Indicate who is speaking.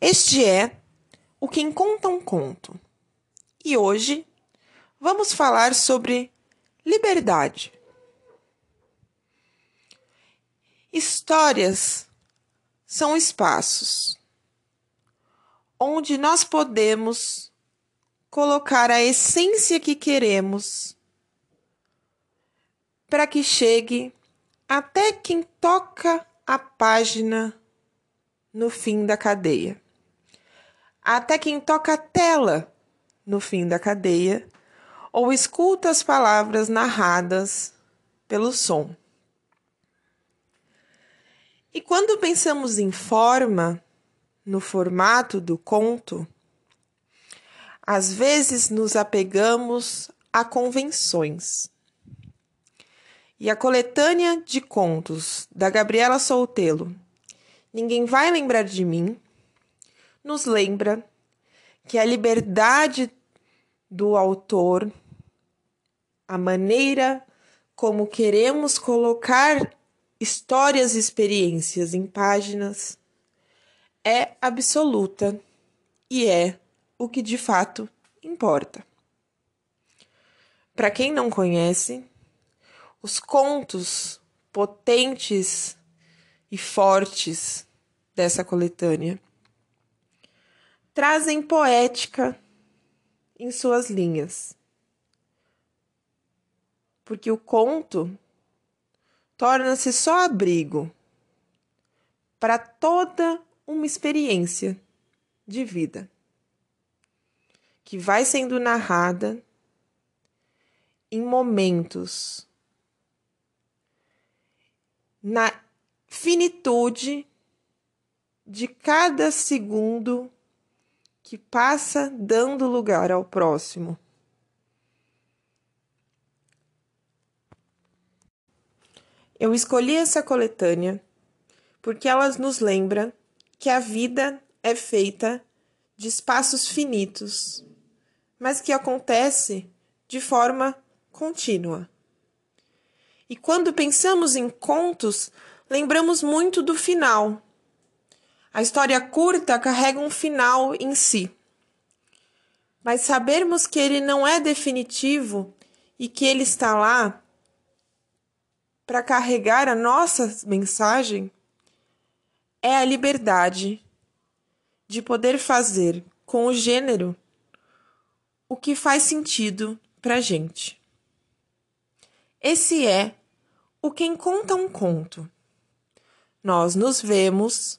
Speaker 1: Este é o Quem Conta um Conto. E hoje vamos falar sobre liberdade. Histórias são espaços onde nós podemos colocar a essência que queremos para que chegue até quem toca a página no fim da cadeia. Até quem toca a tela no fim da cadeia ou escuta as palavras narradas pelo som. E quando pensamos em forma, no formato do conto, às vezes nos apegamos a convenções. E a coletânea de contos da Gabriela Soltelo, Ninguém vai lembrar de mim, nos lembra que a liberdade do autor, a maneira como queremos colocar histórias e experiências em páginas é absoluta e é o que de fato importa. Para quem não conhece, os contos potentes e fortes dessa coletânea trazem poética em suas linhas. Porque o conto torna-se só abrigo para toda uma experiência de vida que vai sendo narrada em momentos na finitude de cada segundo que passa dando lugar ao próximo. Eu escolhi essa coletânea porque ela nos lembra que a vida é feita de espaços finitos, mas que acontece de forma contínua. E quando pensamos em contos, lembramos muito do final. A história curta carrega um final em si. Mas sabermos que ele não é definitivo e que ele está lá para carregar a nossa mensagem é a liberdade de poder fazer com o gênero o que faz sentido para gente. Esse é o Quem Conta um Conto. Nós nos vemos